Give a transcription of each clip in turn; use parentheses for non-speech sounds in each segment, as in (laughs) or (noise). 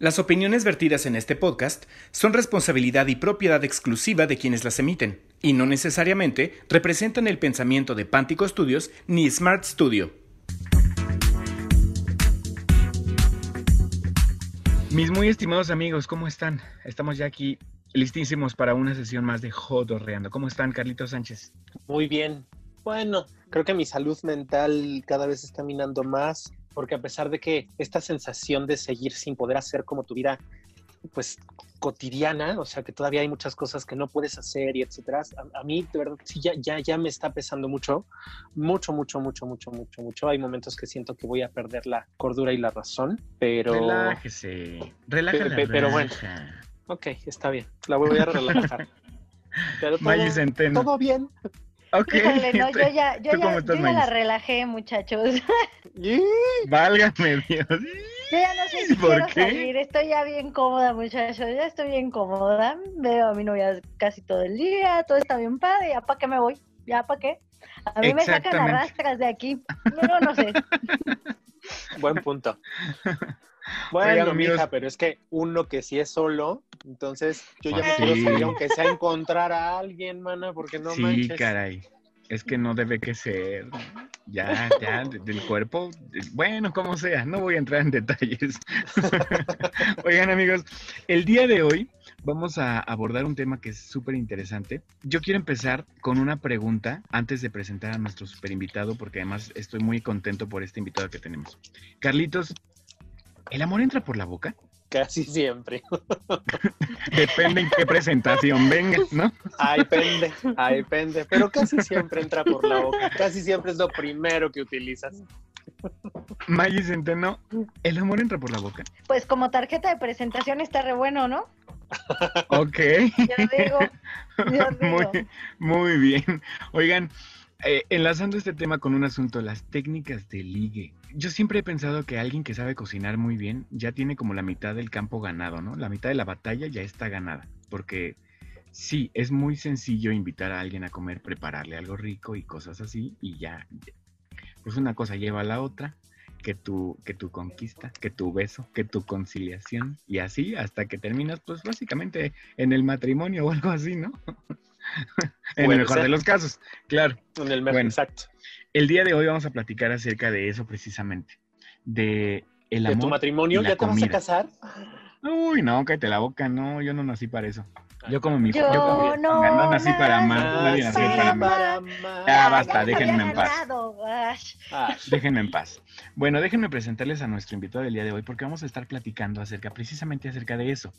Las opiniones vertidas en este podcast son responsabilidad y propiedad exclusiva de quienes las emiten, y no necesariamente representan el pensamiento de Pántico Studios ni Smart Studio. Mis muy estimados amigos, ¿cómo están? Estamos ya aquí listísimos para una sesión más de Jodorreando. ¿Cómo están, Carlitos Sánchez? Muy bien. Bueno, creo que mi salud mental cada vez está minando más porque a pesar de que esta sensación de seguir sin poder hacer como tu vida, pues cotidiana, o sea, que todavía hay muchas cosas que no puedes hacer y etcétera, a, mí de verdad sí ya, ya, ya me está pesando mucho, mucho, mucho, mucho, mucho, mucho, mucho. Hay momentos que siento que voy a perder la cordura y la razón, pero... Relájese, relájese. Pero, pero bueno, ok, está bien, la voy a relajar. (laughs) pero todo, todo bien. Ok. no, yo (laughs) ya, yo ya, yo ya la relajé, muchachos. (laughs) Válgame Dios. Yo ya no sé si quiero salir, estoy ya bien cómoda, muchachos, ya estoy bien cómoda. Veo a mi novia casi todo el día, todo está bien padre, ¿ya para qué me voy? ¿Ya para qué? A mí me sacan las rastras de aquí, no, no sé. (laughs) Buen punto. Bueno, mija, pero es que uno que sí es solo, entonces yo ya me quiero salir, aunque sea encontrar a alguien, mana, porque no manches. Sí, caray. Es que no debe que ser. Ya, ya, del cuerpo. Bueno, como sea, no voy a entrar en detalles. (laughs) Oigan, amigos, el día de hoy vamos a abordar un tema que es súper interesante. Yo quiero empezar con una pregunta antes de presentar a nuestro super invitado, porque además estoy muy contento por este invitado que tenemos. Carlitos, ¿El amor entra por la boca? Casi siempre. (laughs) Depende en qué presentación venga, ¿no? Ay, pende, ay, pende. Pero casi siempre entra por la boca. Casi siempre es lo primero que utilizas. Maggie Centeno, ¿el amor entra por la boca? Pues como tarjeta de presentación está re bueno, ¿no? Ok. Yo digo, yo (laughs) digo. Muy, muy bien. Oigan, eh, enlazando este tema con un asunto, las técnicas de ligue. Yo siempre he pensado que alguien que sabe cocinar muy bien ya tiene como la mitad del campo ganado, ¿no? La mitad de la batalla ya está ganada, porque sí, es muy sencillo invitar a alguien a comer, prepararle algo rico y cosas así, y ya, pues una cosa lleva a la otra, que tu, que tu conquista, que tu beso, que tu conciliación, y así hasta que terminas, pues básicamente en el matrimonio o algo así, ¿no? (laughs) en el mejor de los casos, claro. En el mejor, exacto. El día de hoy vamos a platicar acerca de eso precisamente, de el amor. ¿De tu matrimonio? ¿Ya te vas a casar? Uy, no, cállate la boca, no, yo no nací para eso. Yo como mi yo, yo no, no, nací para amar, nadie nació para amar. Ya basta, déjenme en paz. Déjenme en paz. Bueno, déjenme presentarles a nuestro invitado del día de hoy porque vamos a estar platicando acerca, precisamente acerca de eso,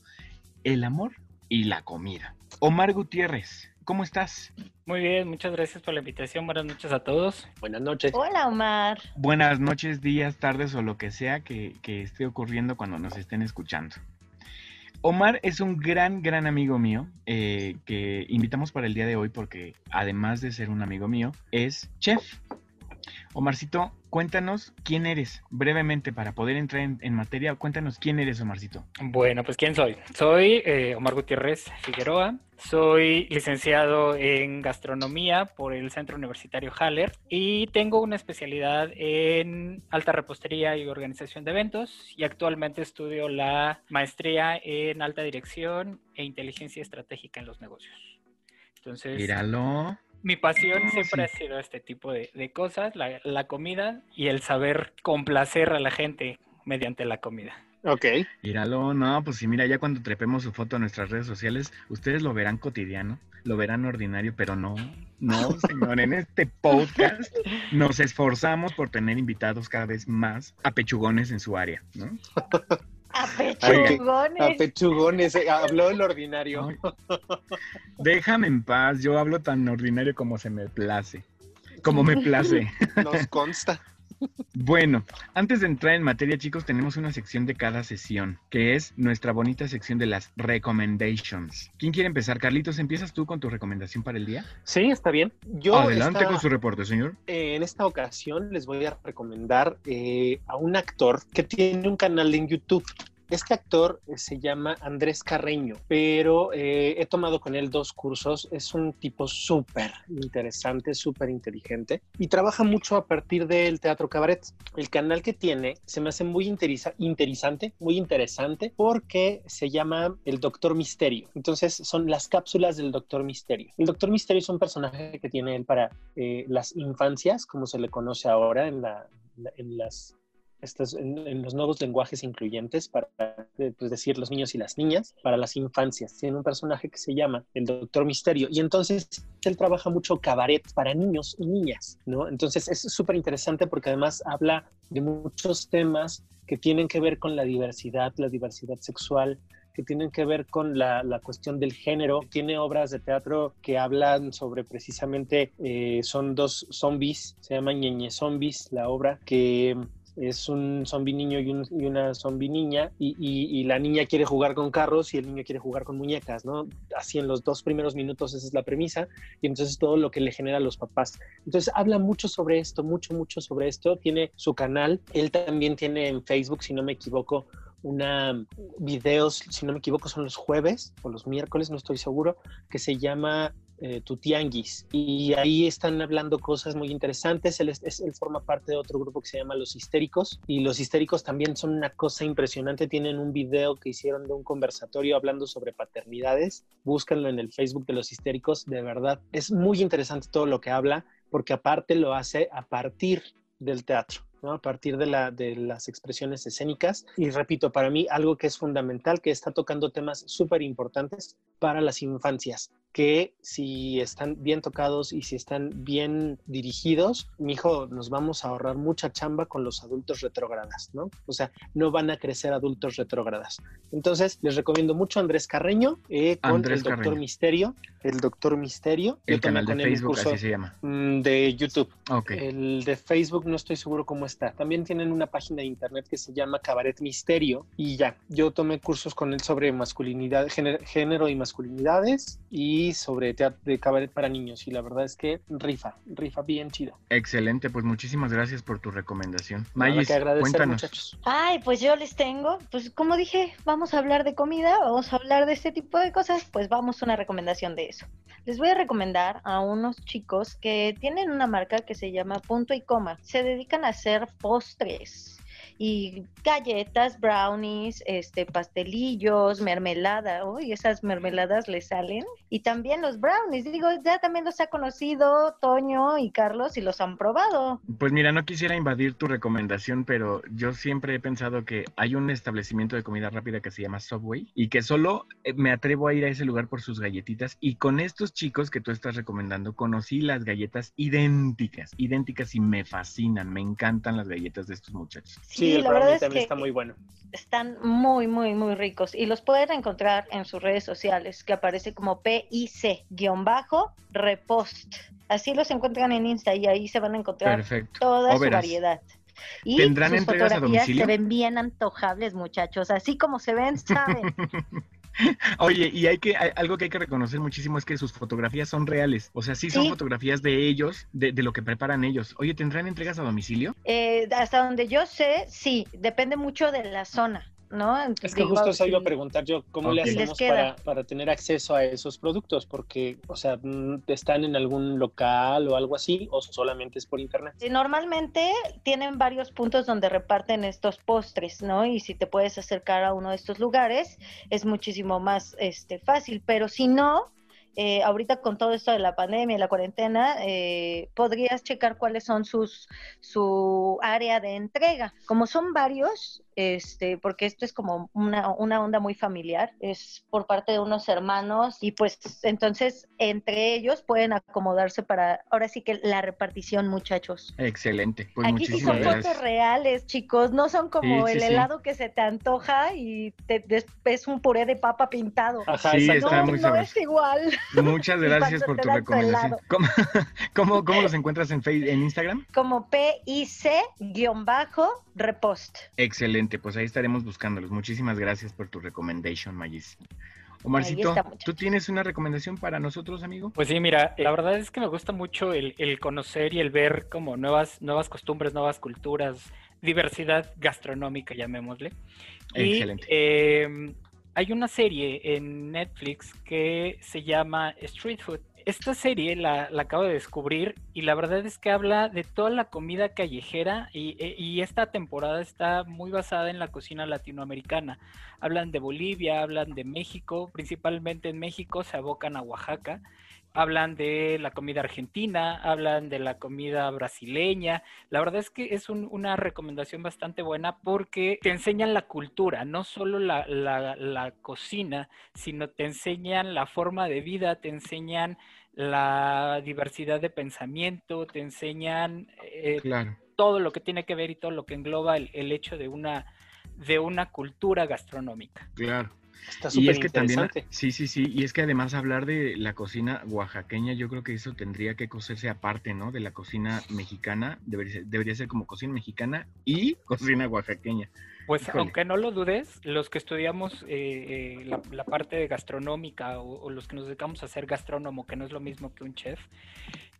el amor y la comida. Omar Gutiérrez, ¿cómo estás? Muy bien, muchas gracias por la invitación. Buenas noches a todos. Buenas noches. Hola, Omar. Buenas noches, días, tardes o lo que sea que, esté ocurriendo cuando nos estén escuchando. Omar es un gran, gran amigo mío eh, que invitamos para el día de hoy porque además de ser un amigo mío, es chef. Omarcito, cuéntanos quién eres, brevemente, para poder entrar en, materia, cuéntanos quién eres, Omarcito. Bueno, pues quién soy. Soy eh, Omar Gutiérrez Figueroa, soy licenciado en gastronomía por el Centro Universitario Haller y tengo una especialidad en alta repostería y organización de eventos y actualmente estudio la maestría en alta dirección e inteligencia estratégica en los negocios. Entonces, míralo. Mi pasión siempre ha sido este tipo de, cosas, la, comida y el saber complacer a la gente mediante la comida. Ok. Míralo, no, pues sí, mira, ya cuando trepemos su foto a nuestras redes sociales, ustedes lo verán cotidiano, lo verán ordinario, pero no, no, (laughs) señor, en este podcast nos esforzamos por tener invitados cada vez más apechugones en su área, ¿no? (laughs) Apechugones. Apechugones, eh, habló el ordinario. (laughs) Déjame en paz, yo hablo tan ordinario como se me place. Como me place. Nos consta. Bueno, antes de entrar en materia, chicos, tenemos una sección de cada sesión, que es nuestra bonita sección de las recommendations. ¿Quién quiere empezar? Carlitos, ¿empiezas tú con tu recomendación para el día? Sí, está bien. Yo Adelante con su reporte, señor. Eh, en esta ocasión les voy a recomendar eh, a un actor que tiene un canal en YouTube. Este actor eh, se llama Andrés Carreño, pero eh, he tomado con él dos cursos. Es un tipo súper interesante, súper inteligente y trabaja mucho a partir del teatro cabaret. El canal que tiene se me hace muy interesante, muy interesante porque se llama El Doctor Misterio. Entonces son las cápsulas del Doctor Misterio. El Doctor Misterio es un personaje que tiene él para eh, las infancias, como se le conoce ahora en, la, en las en, los nuevos lenguajes incluyentes para pues, decir los niños y las niñas, para las infancias. Tiene un personaje que se llama el Doctor Misterio y entonces él trabaja mucho cabaret para niños y niñas, ¿no? Entonces es súper interesante porque además habla de muchos temas que tienen que ver con la diversidad, la diversidad sexual, que tienen que ver con la, la, cuestión del género. Tiene obras de teatro que hablan sobre precisamente, eh, son dos zombies, se llama Ñeñe Zombies, la obra, que es un zombie niño y, una zombie niña y, la niña quiere jugar con carros y el niño quiere jugar con muñecas, ¿no? Así en los dos primeros minutos esa es la premisa y entonces todo lo que le genera a los papás. Entonces habla mucho sobre esto, mucho, mucho sobre esto. Tiene su canal, él también tiene en Facebook, si no me equivoco, una videos, si no me equivoco, son los jueves o los miércoles, no estoy seguro, que se llama eh, Tutianguis. Y ahí están hablando cosas muy interesantes. Él, él, forma parte de otro grupo que se llama Los Histéricos. Y los histéricos también son una cosa impresionante. Tienen un video que hicieron de un conversatorio hablando sobre paternidades. Búscanlo en el Facebook de Los Histéricos. De verdad, es muy interesante todo lo que habla, porque aparte lo hace a partir del teatro. ¿No? a partir de, la, de las expresiones escénicas. Y repito, para mí algo que es fundamental, que está tocando temas súper importantes para las infancias que si están bien tocados y si están bien dirigidos, mi hijo, nos vamos a ahorrar mucha chamba con los adultos retrógradas, ¿no? O sea, no van a crecer adultos retrógradas. Entonces, les recomiendo mucho a Andrés Carreño eh, con el Doctor Misterio, el Doctor Misterio. El canal de Facebook, así se llama. Mm, de YouTube. El de Facebook no estoy seguro cómo está. También tienen una página de internet que se llama Cabaret Misterio y ya, yo tomé cursos con él sobre masculinidad, género y masculinidades y sobre teatro de cabaret para niños y la verdad es que rifa, rifa bien chido. Excelente, pues muchísimas gracias por tu recomendación. Mayis, cuéntanos. Muchachos. Ay, pues yo les tengo, pues como dije, vamos a hablar de comida, vamos a hablar de este tipo de cosas, pues vamos a una recomendación de eso. Les voy a recomendar a unos chicos que tienen una marca que se llama Punto y Coma. Se dedican a hacer postres y galletas, brownies, este, pastelillos, mermelada, uy, esas mermeladas le salen. Y también los brownies, digo, ya también los ha conocido Toño y Carlos y los han probado. Pues mira, no quisiera invadir tu recomendación, pero yo siempre he pensado que hay un establecimiento de comida rápida que se llama Subway y que solo eh, me atrevo a ir a ese lugar por sus galletitas. Y con estos chicos que tú estás recomendando, conocí las galletas idénticas, idénticas y me fascinan, me encantan las galletas de estos muchachos. Sí, la verdad es que está muy bueno. Están muy, muy, muy ricos y los pueden encontrar en sus redes sociales, que aparece como PIC-repost. Así los encuentran en Insta y ahí se van a encontrar toda su variedad. Y ¿Tendrán sus fotografías se ven bien antojables, muchachos. Así como se ven, saben. (laughs) (laughs) Oye, y hay que, algo que hay que reconocer muchísimo es que sus fotografías son reales. O sea, sí son fotografías de ellos, de, lo que preparan ellos. Oye, ¿tendrán entregas a domicilio? Eh, hasta donde yo sé, sí, depende mucho de la zona. ¿No? es que justo eso iba a preguntar yo, ¿cómo le hacemos para, para, tener acceso a esos productos? Porque, o sea, mm, ¿están en algún local o algo así o solamente es por internet? Normalmente tienen varios puntos donde reparten estos postres, ¿no? Y si te puedes acercar a uno de estos lugares es muchísimo más este, fácil, pero si no, eh, ahorita con todo esto de la pandemia y la cuarentena, eh, podrías checar cuáles son sus su área de entrega. Como son varios, este, porque esto es como una, una, onda muy familiar, es por parte de unos hermanos y pues entonces entre ellos pueden acomodarse para, ahora sí que la repartición muchachos. Excelente. Pues Aquí sí son fotos reales, chicos, no son como el helado que se te antoja y te, es un puré de papa pintado. Ajá, sí, está no, no es igual. Muchas (laughs) gracias por tu recomendación. ¿Cómo, (laughs) cómo, cómo, los encuentras en, Facebook, en Instagram? Como PIC-repost. Excelente pues ahí estaremos buscándolos. Muchísimas gracias por tu recommendation, Magis. Omarcito, ¿tú tienes una recomendación para nosotros, amigo? Pues sí, mira, la verdad es que me gusta mucho el, conocer y el ver como nuevas, nuevas costumbres, nuevas culturas, diversidad gastronómica, llamémosle. Excelente. Y em, hay una serie en Netflix que se llama Street Food. Esta serie la, acabo de descubrir y la verdad es que habla de toda la comida callejera y, e, y, esta temporada está muy basada en la cocina latinoamericana. Hablan de Bolivia, hablan de México, principalmente en México se abocan a Oaxaca hablan de la comida argentina, hablan de la comida brasileña. La verdad es que es una recomendación bastante buena porque te enseñan la cultura, no solo la, cocina, sino te enseñan la forma de vida, te enseñan la diversidad de pensamiento, te enseñan eh, todo lo que tiene que ver y todo lo que engloba el, el hecho de una, de una cultura gastronómica. Claro. Está y es que también, sí, sí, sí, y es que además hablar de la cocina oaxaqueña, yo creo que eso tendría que coserse aparte, ¿no? De la cocina mexicana, debería ser, debería ser como cocina mexicana y (laughs) cocina oaxaqueña. Pues aunque no lo dudes, los que estudiamos eh, eh, la, parte gastronómica o, o, los que nos dedicamos a ser gastrónomo, que no es lo mismo que un chef,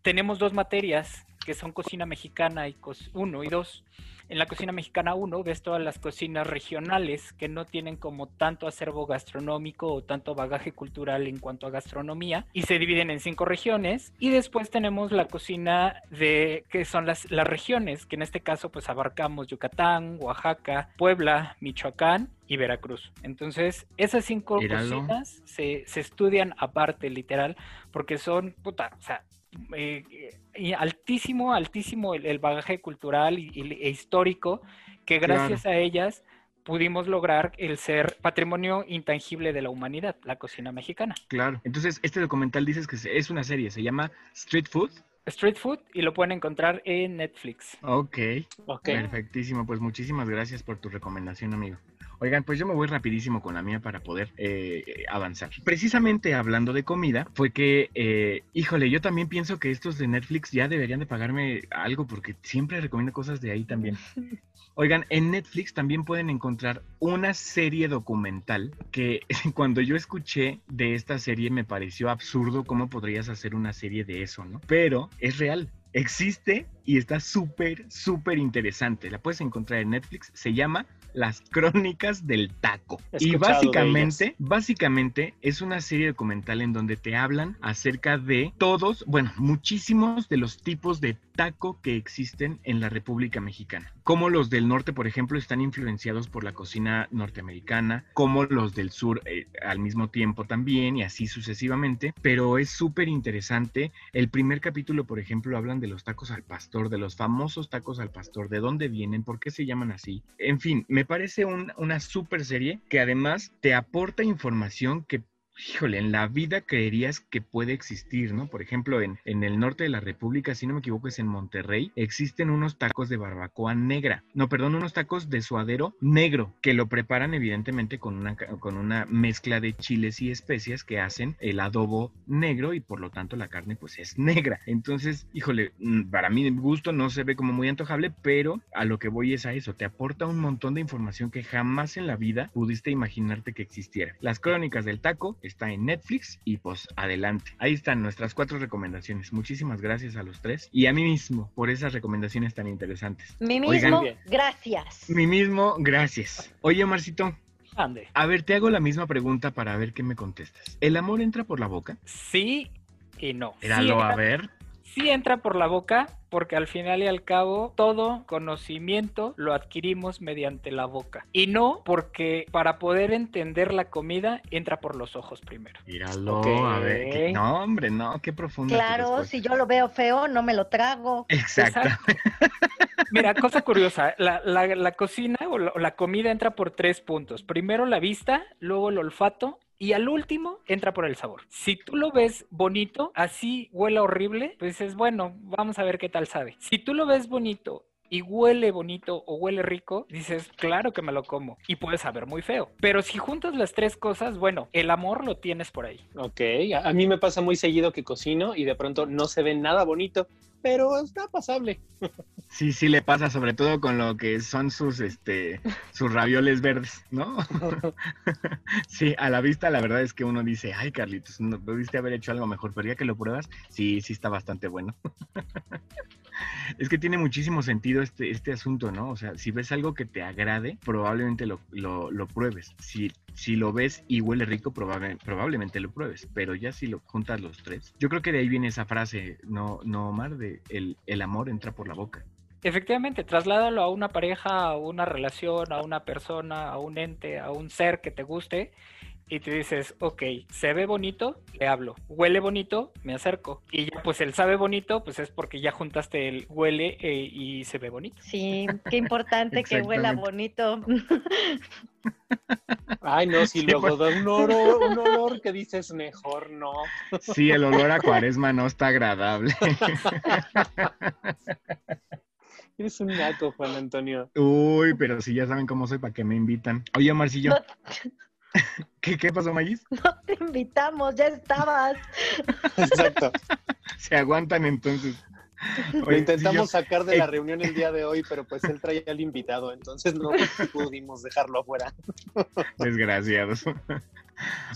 tenemos dos materias que son cocina mexicana y uno y dos. En la cocina mexicana 1 ves todas las cocinas regionales que no tienen como tanto acervo gastronómico o tanto bagaje cultural en cuanto a gastronomía y se dividen en cinco regiones. Y después tenemos la cocina de que son las, las regiones, que en este caso pues abarcamos Yucatán, Oaxaca, Puebla, Michoacán y Veracruz. Entonces, esas cinco cocinas se, se, estudian aparte, literal, porque son, puta, o sea, eh, y altísimo, altísimo el, bagaje cultural y, e histórico que gracias a ellas pudimos lograr el ser patrimonio intangible de la humanidad, la cocina mexicana. Claro. Entonces, este documental dices que es una serie, se llama Street Food. Street Food y lo pueden encontrar en Netflix. Ok. okay. Perfectísimo. Pues muchísimas gracias por tu recomendación, amigo. Oigan, pues yo me voy rapidísimo con la mía para poder eh, avanzar. Precisamente hablando de comida, fue que, eh, híjole, yo también pienso que estos de Netflix ya deberían de pagarme algo porque siempre recomiendo cosas de ahí también. (laughs) Oigan, en Netflix también pueden encontrar una serie documental que (laughs) cuando yo escuché de esta serie me pareció absurdo cómo podrías hacer una serie de eso, ¿no? Pero es real existe y está súper, súper interesante. La puedes encontrar en Netflix. Se llama Las Crónicas del Taco. y básicamente, básicamente es una serie documental en donde te hablan acerca de todos, bueno, muchísimos de los tipos de taco que existen en la República Mexicana. Como los del norte, por ejemplo, están influenciados por la cocina norteamericana, como los del sur eh, al mismo tiempo también, y así sucesivamente. Pero es súper interesante. El primer capítulo, por ejemplo, hablan de los tacos al pastor, de los famosos tacos al pastor, de dónde vienen, por qué se llaman así. En fin, me parece una súper serie que además te aporta información que híjole, en la vida creerías que puede existir, ¿no? Por ejemplo, en, en, el norte de la República, si no me equivoco, es en Monterrey, existen unos tacos de barbacoa negra, no, perdón, unos tacos de suadero negro, que lo preparan evidentemente con una, con una mezcla de chiles y especias que hacen el adobo negro y por lo tanto la carne pues es negra. Entonces, híjole, mm, para mí gusto no se ve como muy antojable, pero a lo que voy es a eso, te aporta un montón de información que jamás en la vida pudiste imaginarte que existiera. Las crónicas del taco está en Netflix y pues adelante. Ahí están nuestras cuatro recomendaciones. Muchísimas gracias a los tres y a mí mismo por esas recomendaciones tan interesantes. Mi mismo, gracias. Mi mismo, gracias. Oye, Marcito. Ande. A ver, te hago la misma pregunta para ver qué me contestas. ¿El amor entra por la boca? Sí y no. Éralo, a ver sí entra por la boca, porque al final y al cabo todo conocimiento lo adquirimos mediante la boca. Y no porque para poder entender la comida entra por los ojos primero. Míralo, a ver. no, hombre, no, qué profundo. Claro, si yo lo veo feo, no me lo trago. Exacto. (laughs) Mira, cosa curiosa, la, la, cocina o la comida entra por tres puntos. Primero la vista, luego el olfato y al último entra por el sabor. Si tú lo ves bonito, así huele horrible, pues dices, bueno, vamos a ver qué tal sabe. Si tú lo ves bonito y huele bonito o huele rico, dices, claro que me lo como. Y puede saber muy feo. Pero si juntas las tres cosas, bueno, el amor lo tienes por ahí. Ok, a mí me pasa muy seguido que cocino y de pronto no se ve nada bonito, pero está pasable. (laughs) Sí, sí le pasa, sobre todo con lo que son sus, este, sus ravioles verdes, ¿no? (laughs) sí, a la vista la verdad es que uno dice, ay Carlitos, no pudiste haber hecho algo mejor, pero ya que lo pruebas, sí, sí está bastante bueno. (laughs) Es que tiene muchísimo sentido este, este asunto, ¿no? O sea, si ves algo que te agrade, probablemente lo, lo, pruebes. Si, si lo ves y huele rico, probablemente lo pruebes. Pero ya si lo juntas los tres, yo creo que de ahí viene esa frase, no, no Omar, de el, el amor entra por la boca. Efectivamente, trasládalo a una pareja, a una relación, a una persona, a un ente, a un ser que te guste y te dices, ok, se ve bonito, le hablo, huele bonito, me acerco. Y ya pues el sabe bonito, pues es porque ya juntaste el huele eh, y se ve bonito. Sí, qué importante que huela bonito. (laughs) Ay, no, si luego da un olor, un olor que dices mejor no. Sí, el olor a cuaresma no está agradable. (laughs) Eres un naco, Juan Antonio. Uy, pero si ya saben cómo soy, ¿para qué me invitan? Oye, Marcillo. (laughs) ¿Qué, ¿Qué pasó, Mayis? (laughs) No te invitamos, ya estabas. Exacto. (laughs) Se aguantan entonces. Lo intentamos sacar de la reunión el día de hoy, pero pues él traía al invitado, entonces no pudimos dejarlo afuera. Desgraciados.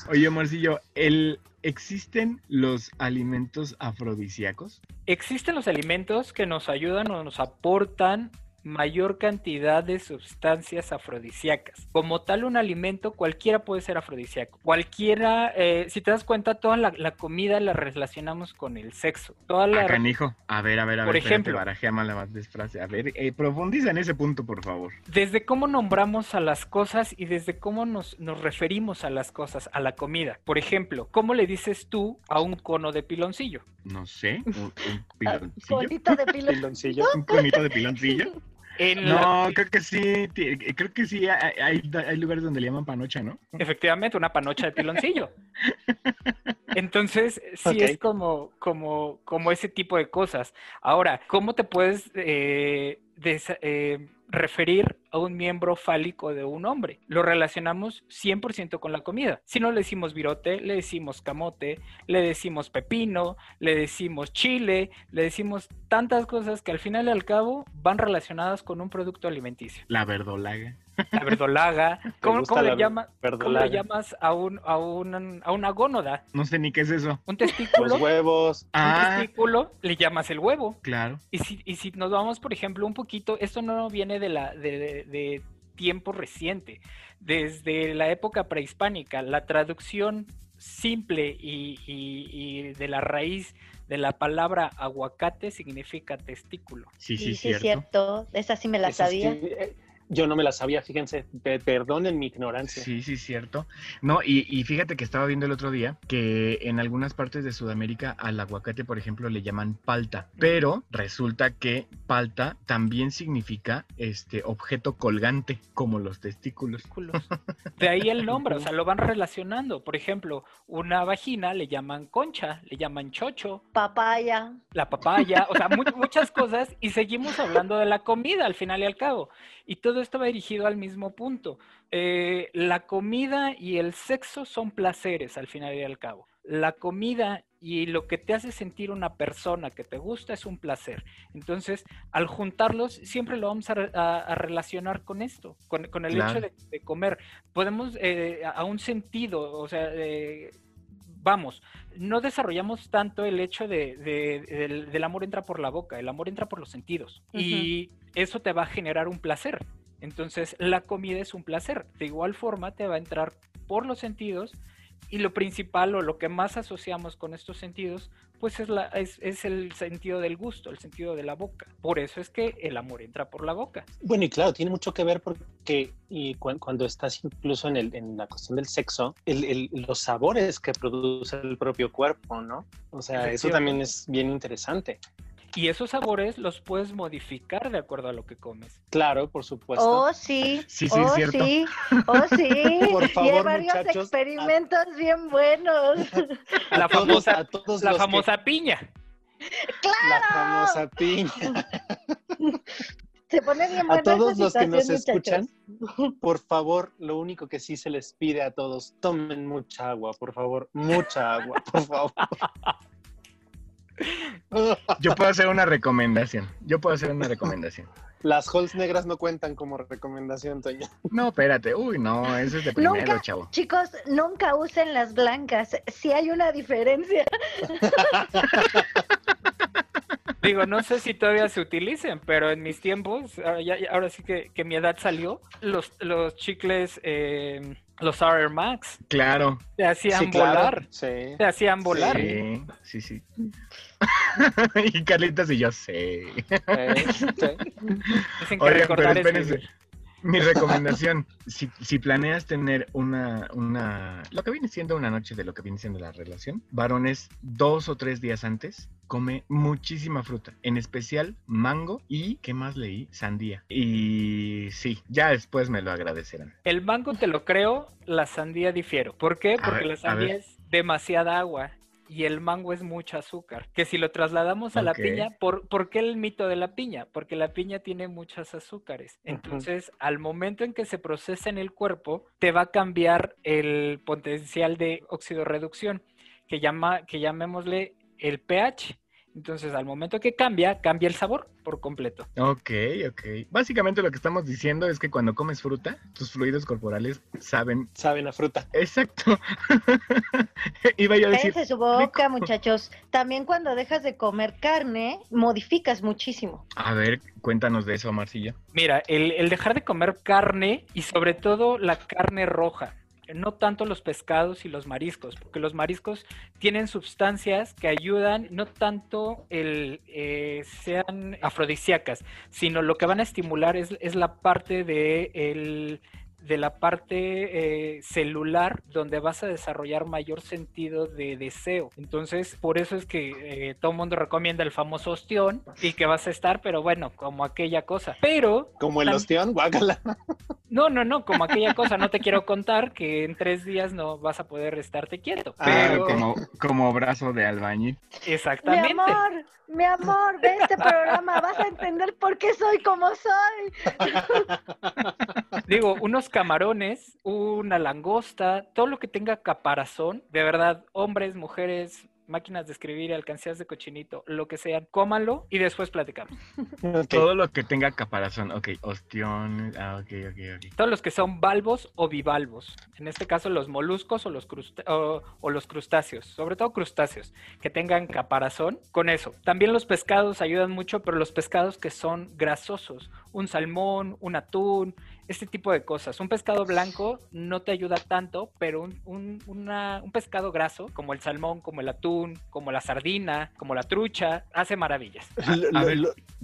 Oye, Marcillo, ¿el, ¿existen los alimentos afrodisíacos? Existen los alimentos que nos ayudan o nos aportan mayor cantidad de sustancias afrodisíacas. Como tal, un alimento cualquiera puede ser afrodisíaco. Cualquiera, eh, si te das cuenta, toda la, comida la relacionamos con el sexo. Toda la... canijo. A ver, a ver, a ver. Por ejemplo. la más desfrase. A ver, eh, profundiza en ese punto, por favor. Desde cómo nombramos a las cosas y desde cómo nos, nos referimos a las cosas, a la comida. Por ejemplo, ¿cómo le dices tú a un cono de piloncillo? No sé, un, un (laughs) piloncillo. Conito de (laughs) piloncillo. Un conito de piloncillo (laughs) no, creo que sí, creo que sí hay, lugares donde le llaman panocha, ¿no? Efectivamente, una panocha de piloncillo. (laughs) Entonces, sí es como, como, como ese tipo de cosas. Ahora, ¿cómo te puedes eh, eh, referir a un miembro fálico de un hombre. Lo relacionamos 100% con la comida. Si no le decimos virote, le decimos camote, le decimos pepino, le decimos chile, le decimos tantas cosas que al final y al cabo van relacionadas con un producto alimenticio. La verdolaga. La verdolaga. (laughs) ¿Cómo, le, llamas a, un, a, a una gónoda? No sé ni qué es eso. Un testículo. Los huevos. Un ah. testículo le llamas el huevo. Claro. Y si, y si nos vamos, por ejemplo, un poquito, esto no viene de la, de, de, tiempo reciente, desde la época prehispánica, la traducción simple y, de la raíz de la palabra aguacate significa testículo. Sí, sí, sí, cierto. Esa sí me la sabía. Eh, yo no me la sabía, fíjense, perdonen mi ignorancia. Sí, sí, cierto. No, y, fíjate que estaba viendo el otro día que en algunas partes de Sudamérica al aguacate, por ejemplo, le llaman palta, pero resulta que palta también significa este objeto colgante, como los testículos. (laughs) De ahí el nombre, o sea, lo van relacionando. Por ejemplo, una vagina le llaman concha, le llaman chocho. Papaya. La papaya, o sea, muchas cosas y seguimos hablando de la comida al final y al cabo. Y todo esto va dirigido al mismo punto. Eh, la comida y el sexo son placeres al final y al cabo. La comida y lo que te hace sentir una persona que te gusta es un placer. Entonces, al juntarlos, siempre lo vamos a, relacionar con esto, con, el hecho de, comer. Podemos, eh, a un sentido, o sea, eh, vamos, no desarrollamos tanto el hecho de, del, amor entra por la boca, el amor entra por los sentidos. Y eso te va a generar un placer. Entonces, la comida es un placer. De igual forma, te va a entrar por los sentidos y lo principal o lo que más asociamos con estos sentidos, pues es, la, es, es, el sentido del gusto, el sentido de la boca. Por eso es que el amor entra por la boca. Bueno, y claro, tiene mucho que ver porque y cuando estás incluso en, el, en la cuestión del sexo, el, los sabores que produce el propio cuerpo, ¿no? O sea, eso también es bien interesante. Y esos sabores los puedes modificar de acuerdo a lo que comes. Claro, por supuesto. Oh, sí. Sí, sí, oh, cierto. sí. Oh, sí. (laughs) por favor, y hay varios experimentos bien buenos. (laughs) La famosa, la famosa piña. ¡Claro! La famosa piña. (laughs) Se pone bien A todos los que nos escuchan, por favor, lo único que sí se les pide a todos, tomen mucha agua, por favor, mucha agua, por favor. Yo puedo hacer una recomendación. Yo puedo hacer una recomendación. Las holes negras no cuentan como recomendación, Toña. No, espérate. Uy, no, eso es de primero, chavo. Chicos, nunca usen las blancas. Si hay una diferencia. (laughs) Digo, no sé si todavía se utilicen, pero en mis tiempos, ahora, sí que, mi edad salió, los, los chicles, eh, los R Max. Claro. Te hacían volar. Sí. Te hacían volar. Sí, sí, sí. (laughs) y Carlitos y yo sé. Eh, Dicen que recordar es mi recomendación, si, si, planeas tener una, una, lo que viene siendo una noche de lo que viene siendo la relación, varones dos o tres días antes, come muchísima fruta, en especial mango y, ¿qué más leí? Sandía. Y sí, ya después me lo agradecerán. El mango te lo creo, la sandía difiero. ¿Por qué? Porque la sandía es demasiada agua y el mango es mucho azúcar. Que si lo trasladamos a la piña, ¿por, ¿por, qué el mito de la piña? Porque la piña tiene muchos azúcares. Entonces, al momento en que se procesa en el cuerpo, te va a cambiar el potencial de oxidorreducción, que, llama, que llamémosle el pH. Entonces, al momento que cambia, cambia el sabor por completo. Ok, ok. Básicamente lo que estamos diciendo es que cuando comes fruta, tus fluidos corporales saben... Saben a fruta. Exacto. (laughs) Iba yo a decir... su boca, muchachos. También cuando dejas de comer carne, modificas muchísimo. A ver, cuéntanos de eso, Marcilla. Mira, el, el dejar de comer carne y sobre todo la carne roja no tanto los pescados y los mariscos, porque los mariscos tienen sustancias que ayudan, no tanto el eh, sean afrodisíacas, sino lo que van a estimular es, es la parte de de la parte eh, celular donde vas a desarrollar mayor sentido de deseo. Entonces, por eso es que eh, todo el mundo recomienda el famoso ostión y que vas a estar, pero bueno, como aquella cosa. Pero... Como el ostión, guácala. No, no, no, como aquella cosa. No te quiero contar que en tres días no vas a poder estarte quieto. Pero como, como brazo de albañil. Exactamente. Mi amor, mi amor, ve este programa, vas a entender por qué soy como soy. (laughs) Digo, unos camarones, una langosta, todo lo que tenga caparazón, de verdad, hombres, mujeres, máquinas de escribir, alcancías de cochinito, lo que sean, cómalo y después platicamos. Todo lo que tenga caparazón, ok, ostión, ah, ok, ok, ok. Todos los que son valvos o bivalvos, en este caso los moluscos o los, o, los crustáceos, sobre todo crustáceos, que tengan caparazón, con eso. También los pescados ayudan mucho, pero los pescados que son grasosos, un salmón, un atún, este tipo de cosas. Un pescado blanco no te ayuda tanto, pero un, un, un, pescado graso, como el salmón, como el atún, como la sardina, como la trucha, hace maravillas. (laughs) A, ver,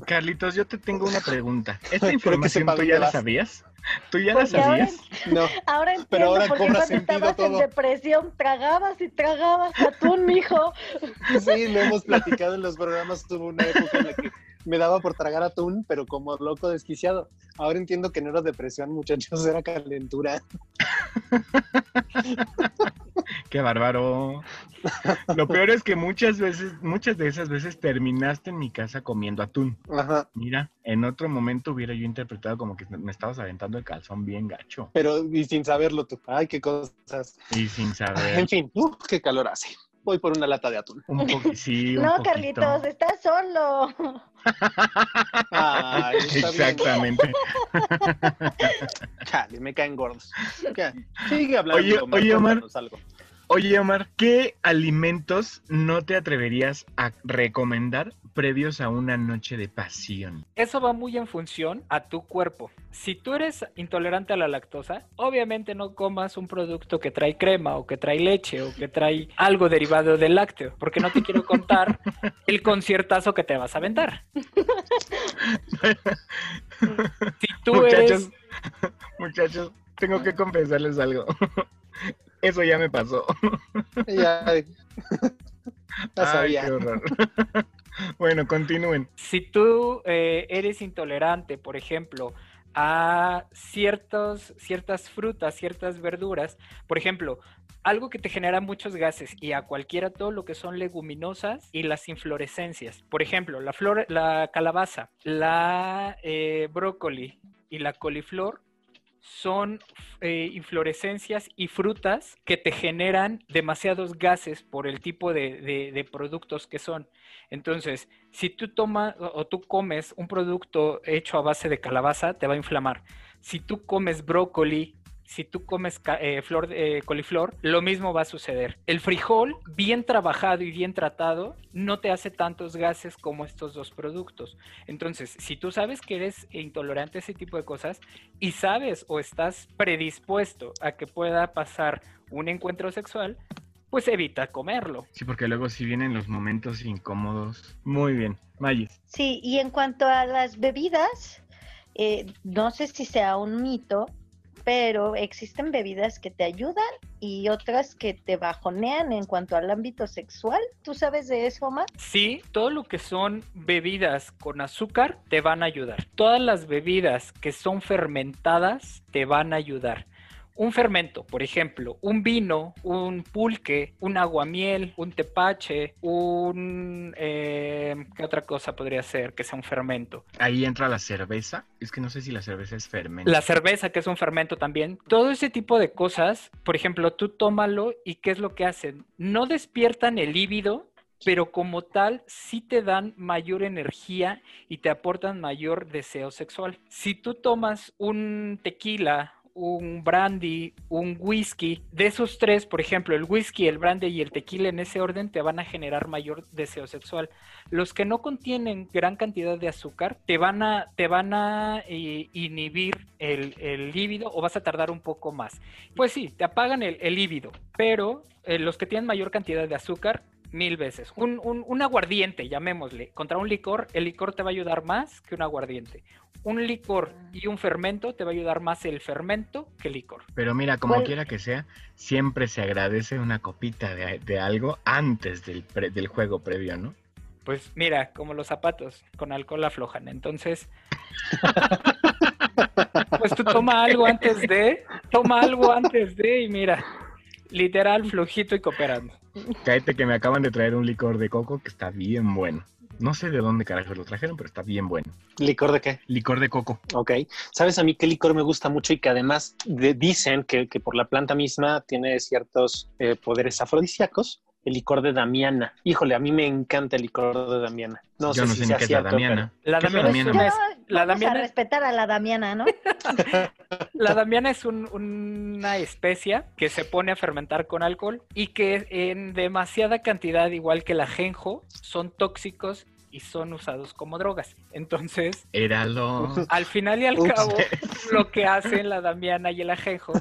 Carlitos, yo te tengo una pregunta. (laughs) ¿Esta información tú ya la sabías? ¿Tú ya la sabías? no. Ahora entiendo pero ahora porque cuando estabas en depresión tragabas y tragabas atún, mijo. Sí, lo hemos (laughs) platicado en los programas. Tuvo una época en la que me daba por tragar atún, pero como loco desquiciado. Ahora entiendo que no era depresión, muchachos, (laughs) era calentura. (laughs) Qué bárbaro. Lo peor es que muchas veces, muchas de esas veces terminaste en mi casa comiendo atún. Ajá. Mira, en otro momento hubiera yo interpretado como que me estabas aventando el calzón bien gacho. Pero y sin saberlo tú. Ay, qué cosas. Y sin saber. En fin, qué calor hace voy por una lata de atún. Un poco, (laughs) sí, un no, Carlitos, estás solo. Exactamente. (laughs) Chale, me caen gordos. Sigue hablando. Oye, oye Omar, Oye, Omar, ¿qué alimentos no te atreverías a recomendar previos a una noche de pasión? Eso va muy en función a tu cuerpo. Si tú eres intolerante a la lactosa, obviamente no comas un producto que trae crema o que trae leche o que trae algo derivado del lácteo, porque no te quiero contar (laughs) el conciertazo que te vas a aventar. (laughs) si tú muchachos, muchachos, tengo que confesarles algo. Eso ya me pasó. Ya, (laughs) (laughs) sabía. (laughs) bueno, continúen. Si tú eh, eres intolerante, por ejemplo, a ciertos, ciertas frutas, ciertas verduras, por ejemplo, algo que te genera muchos gases y a cualquiera todo lo que son leguminosas y las inflorescencias. Por ejemplo, la, flor, la calabaza, la eh, brócoli y la coliflor son eh, inflorescencias y frutas que te generan demasiados gases por el tipo de, productos que son. Entonces, si tú tomas o tú comes un producto hecho a base de calabaza, te va a inflamar. Si tú comes brócoli, si tú comes eh, flor, eh, coliflor, lo mismo va a suceder. El frijol, bien trabajado y bien tratado, no te hace tantos gases como estos dos productos. Entonces, si tú sabes que eres intolerante a ese tipo de cosas y sabes o estás predispuesto a que pueda pasar un encuentro sexual, pues evita comerlo. Sí, porque luego si vienen los momentos incómodos. Muy bien, Mayis. Sí, y en cuanto a las bebidas, eh, no sé si sea un mito, pero existen bebidas que te ayudan y otras que te bajonean en cuanto al ámbito sexual. ¿Tú sabes de eso, Omar? Sí, todo lo que son bebidas con azúcar te van a ayudar. Todas las bebidas que son fermentadas te van a ayudar un fermento, por ejemplo, un vino, un pulque, un aguamiel, un tepache, un... Eh, ¿Qué otra cosa podría ser que sea un fermento? Ahí entra la cerveza. Es que no sé si la cerveza es fermento. La cerveza, que es un fermento también. Todo ese tipo de cosas, por ejemplo, tú tómalo y ¿qué es lo que hacen? No despiertan el líbido, pero como tal sí te dan mayor energía y te aportan mayor deseo sexual. Si tú tomas un tequila, un brandy, un whisky. De esos tres, por ejemplo, el whisky, el brandy y el tequila en ese orden te van a generar mayor deseo sexual. Los que no contienen gran cantidad de azúcar te van a, te van a eh, inhibir el, el, o vas a tardar un poco más. Pues sí, te apagan el, el pero eh, los que tienen mayor cantidad de azúcar mil veces. Un, aguardiente, llamémosle, contra un licor, el licor te va a ayudar más que un aguardiente un licor y un fermento, te va a ayudar más el fermento que el licor. Pero mira, como quiera que sea, siempre se agradece una copita de, algo antes del, del juego previo, ¿no? Pues mira, como los zapatos, con alcohol aflojan. Entonces, pues tú toma algo antes de, toma algo antes de y mira, literal flojito y cooperando. Cállate que me acaban de traer un licor de coco que está bien bueno. No sé de dónde carajo lo trajeron, pero está bien bueno. ¿Licor de qué? Licor de coco. Ok. ¿Sabes a mí qué licor me gusta mucho y que además dicen que, por la planta misma tiene ciertos eh, poderes afrodisíacos? El licor de Damiana. Híjole, a mí me encanta el licor de Damiana. No sé, si ni qué es la Damiana. La Damiana, es, la Damiana a respetar a la Damiana, ¿no? (laughs) la Damiana es una especia que se pone a fermentar con alcohol y que en demasiada cantidad, igual que el ajenjo, son tóxicos y son usados como drogas. Entonces, Éralo. al final y al cabo, lo que hacen la Damiana y el ajenjo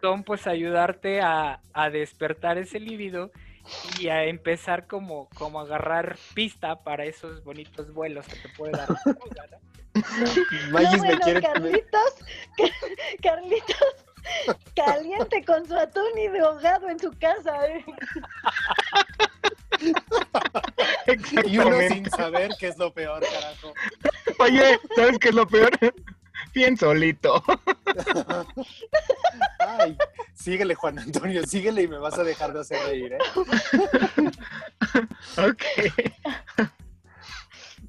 son pues ayudarte a, a despertar ese líbido y a empezar como, como a agarrar pista para esos bonitos vuelos que te puede dar. (laughs) (laughs) No, bueno, Carlitos, (laughs) Carlitos, caliente con su atún y de ahogado en su casa. ¿eh? Y uno sin saber qué es lo peor, carajo. Oye, ¿sabes qué es lo peor? Bien solito. Ay, síguele, Juan Antonio, síguele y me vas a dejar de hacer reír, ¿eh? (laughs) ok.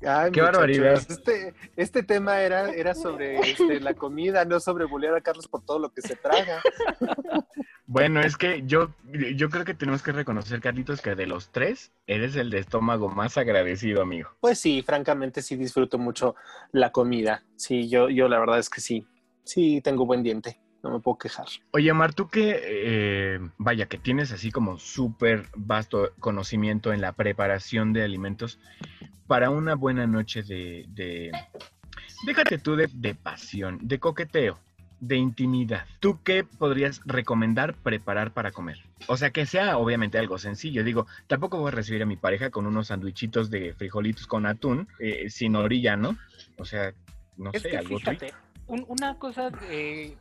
Qué barbaridad. Este, este tema era, era sobre este, la comida, no sobre bullear a Carlos por todo lo que se traga. Bueno, es que yo, yo creo que tenemos que reconocer, Carlitos, que de los tres, eres el de estómago más agradecido, amigo. Pues sí, francamente sí disfruto mucho la comida. Sí, yo, yo la verdad es que sí. Sí, tengo buen diente no me puedo quejar. Oye, Mar, tú que, eh, vaya, que tienes así como súper vasto conocimiento en la preparación de alimentos, para una buena noche de, déjate tú de, de pasión, de coqueteo, de intimidad, ¿tú qué podrías recomendar preparar para comer? O sea, que sea obviamente algo sencillo. Digo, tampoco voy a recibir a mi pareja con unos sandwichitos de frijolitos con atún, eh, sin orilla, ¿no? O sea, no sé, algo fíjate, una cosa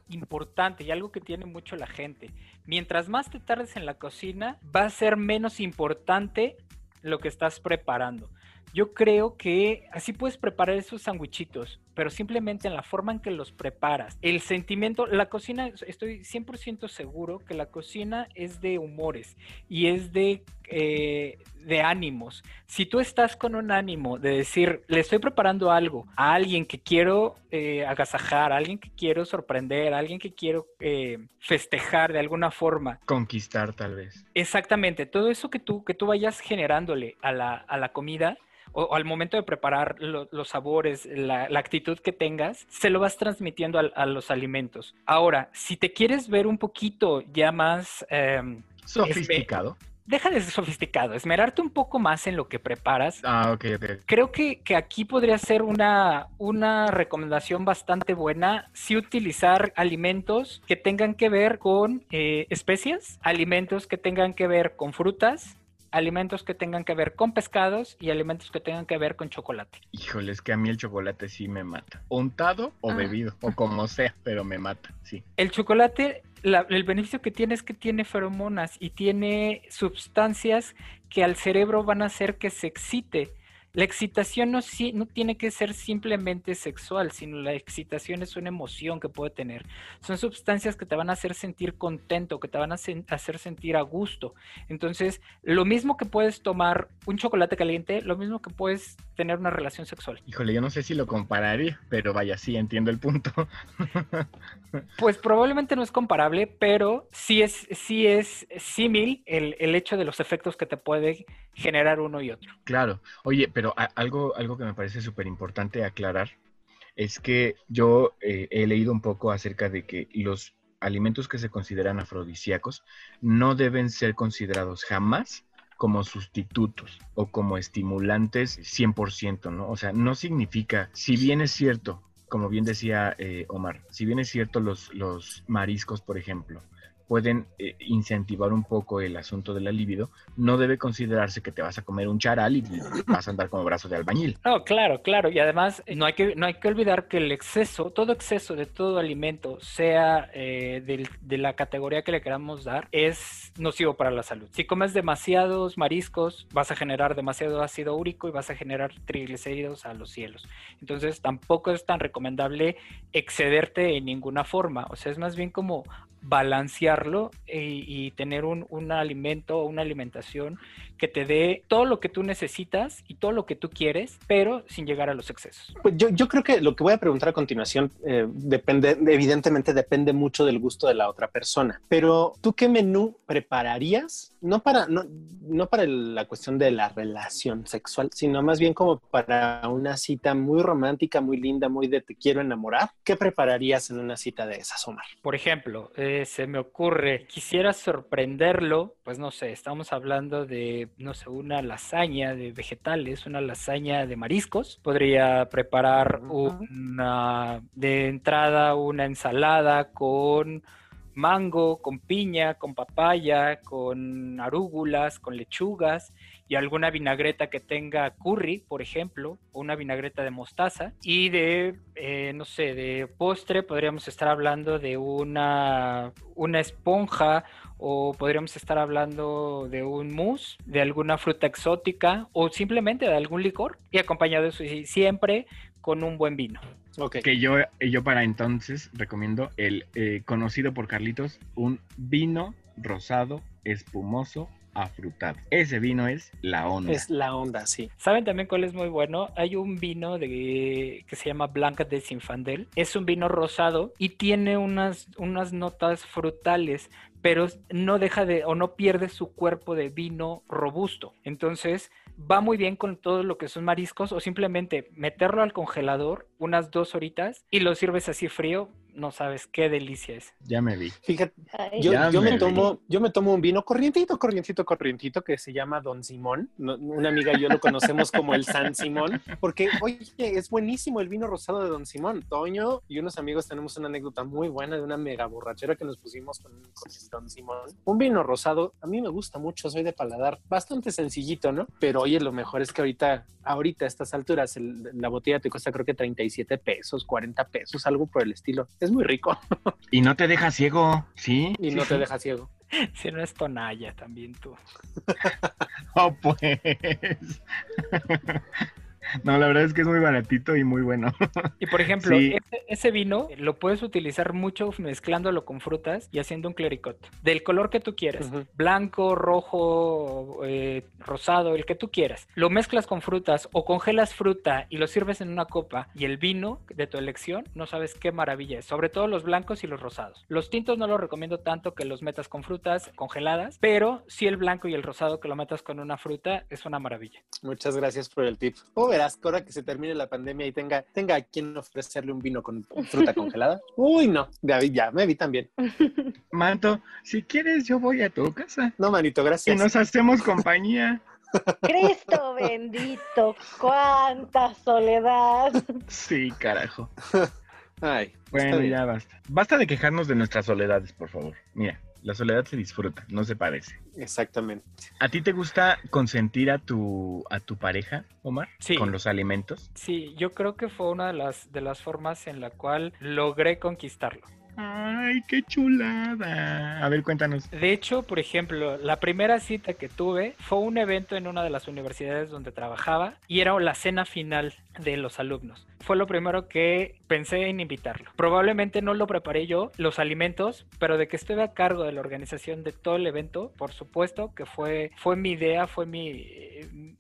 importante y algo que tiene mucho la gente, mientras más te tardes en la cocina, va a ser menos importante lo que estás preparando. Yo creo que así puedes preparar esos sandwichitos, pero simplemente en la forma en que los preparas. El sentimiento, la cocina, estoy 100% seguro que la cocina es de humores y es de, eh, de ánimos. Si tú estás con un ánimo de decir, le estoy preparando algo a alguien que quiero eh, agasajar, a alguien que quiero sorprender, a alguien que quiero eh, festejar de alguna forma. Conquistar tal vez. Exactamente, todo eso que tú, que tú vayas generándole a la, a la comida o, al momento de preparar los sabores, la, actitud que tengas, se lo vas transmitiendo a, los alimentos. Ahora, si te quieres ver un poquito ya más... Em, Sofisticado deja de ser sofisticado, esmerarte un poco más en lo que preparas. Ah, ok, ok. Creo que, aquí podría ser una, una recomendación bastante buena, si utilizar alimentos que tengan que ver con eh, especias, alimentos que tengan que ver con frutas, alimentos que tengan que ver con pescados y alimentos que tengan que ver con chocolate. Híjole, es que a mí el chocolate sí me mata. Untado o ah. bebido, o como sea, pero me mata, sí. El chocolate, el beneficio que tiene es que tiene feromonas y tiene sustancias que al cerebro van a hacer que se excite la excitación no, no tiene que ser simplemente sexual, sino la excitación es una emoción que puede tener. Son sustancias que te van a hacer sentir contento, que te van a hacer sentir a gusto. Entonces, lo mismo que puedes tomar un chocolate caliente, lo mismo que puedes tener una relación sexual. Híjole, yo no sé si lo compararía, pero vaya, sí, entiendo el punto. (laughs) pues probablemente no es comparable, pero sí es, sí es símil el, el hecho de los efectos que te puede generar uno y otro. Claro. Oye, pero algo, algo que me parece súper importante aclarar es que yo eh, he leído un poco acerca de que los alimentos que se consideran afrodisíacos no deben ser considerados jamás como sustitutos o como estimulantes 100%, ¿no? O sea, no significa, si bien es cierto, como bien decía eh, Omar, si bien es cierto los, los mariscos, por ejemplo, pueden eh, incentivar un poco el asunto de la libido, no debe considerarse que te vas a comer un charal y vas a andar como brazo de albañil. No, claro, claro. Y además no hay que, no hay que olvidar que el exceso, todo exceso de todo alimento, sea eh, de, la categoría que le queramos dar, es nocivo para la salud. Si comes demasiados mariscos, vas a generar demasiado ácido úrico y vas a generar triglicéridos a los cielos. Entonces tampoco es tan recomendable excederte en ninguna forma. O sea, es más bien como balancearlo y, tener un, un, alimento o una alimentación que te dé todo lo que tú necesitas y todo lo que tú quieres, pero sin llegar a los excesos. Pues yo, yo creo que lo que voy a preguntar a continuación eh, depende, evidentemente depende mucho del gusto de la otra persona, pero ¿tú qué menú prepararías? No para, no, no para la cuestión de la relación sexual, sino más bien como para una cita muy romántica, muy linda, muy de te quiero enamorar. ¿Qué prepararías en una cita de esas, Omar? Por ejemplo, eh, se me ocurre, quisiera sorprenderlo, pues no sé, estamos hablando de no sé, una lasaña de vegetales, una lasaña de mariscos. Podría preparar una, de entrada una ensalada con mango, con piña, con papaya, con arúgulas, con lechugas y alguna vinagreta que tenga curry, por ejemplo, o una vinagreta de mostaza. Y de, eh, no sé, de postre podríamos estar hablando de una, una esponja o podríamos estar hablando de un mousse, de alguna fruta exótica o simplemente de algún licor y acompañado de eso siempre con un buen vino. Okay. Que yo, yo para entonces recomiendo el eh, conocido por Carlitos, un vino rosado espumoso afrutado. Ese vino es la onda. Es la onda, sí. ¿Saben también cuál es muy bueno? Hay un vino que se llama Blanca de Sinfandel. Es un vino rosado y tiene unas, unas notas frutales, pero no deja de o no pierde su cuerpo de vino robusto. Entonces va muy bien con todo lo que son mariscos o simplemente meterlo al congelador unas dos horitas y lo sirves así frío no sabes qué delicia es. Ya me vi. Fíjate, yo, me, tomo, yo me tomo un vino corrientito, corrientito, corrientito que se llama Don Simón. una amiga y yo lo conocemos como el San Simón, porque, oye, es buenísimo el vino rosado de Don Simón. Toño y unos amigos tenemos una anécdota muy buena de una mega borrachera que nos pusimos con, Don Simón. Un vino rosado, a mí me gusta mucho, soy de paladar, bastante sencillito, ¿no? Pero oye, lo mejor es que ahorita, ahorita a estas alturas, la botella te cuesta creo que 37 pesos, 40 pesos, algo por el estilo es muy rico. Y no te deja ciego, ¿sí? Y no te deja ciego. (laughs) Si no es tonalla también tú. (laughs) oh, pues. No, la verdad es que es muy baratito y muy bueno. Y por ejemplo, ese, vino lo puedes utilizar mucho mezclándolo con frutas y haciendo un clericot. Del color que tú quieras. Blanco, rojo, eh, rosado, el que tú quieras. Lo mezclas con frutas o congelas fruta y lo sirves en una copa y el vino de tu elección, no sabes qué maravilla es. Sobre todo los blancos y los rosados. Los tintos no los recomiendo tanto que los metas con frutas congeladas, pero sí el blanco y el rosado que lo metas con una fruta es una maravilla. Muchas gracias por el tip. ¿Cómo verás, ahora que se termine la pandemia y tenga, tenga a quien ofrecerle un vino con fruta congelada? (laughs) Uy, no, David, ya, me vi también. (laughs) Manto, si quieres, yo voy a tu casa. No, manito, gracias. Y nos hacemos compañía. (laughs) Cristo bendito, cuánta soledad. Sí, carajo. Ay, bueno, ya basta. Basta de quejarnos de nuestras soledades, por favor. Mira, la soledad se disfruta, no se parece. Exactamente. ¿A ti te gusta consentir a tu, a tu pareja, Omar? Sí. Con los alimentos. Sí, yo creo que fue una de las, de las formas en la cual logré conquistarlo. ¡Ay, qué chulada! A ver, cuéntanos. De hecho, por ejemplo, la primera cita que tuve fue un evento en una de las universidades donde trabajaba y era la cena final de los alumnos. Fue lo primero que pensé en invitarlo. Probablemente no lo preparé yo, los alimentos, pero de que estuve a cargo de la organización de todo el evento, por supuesto que fue, fue mi idea, fue mi,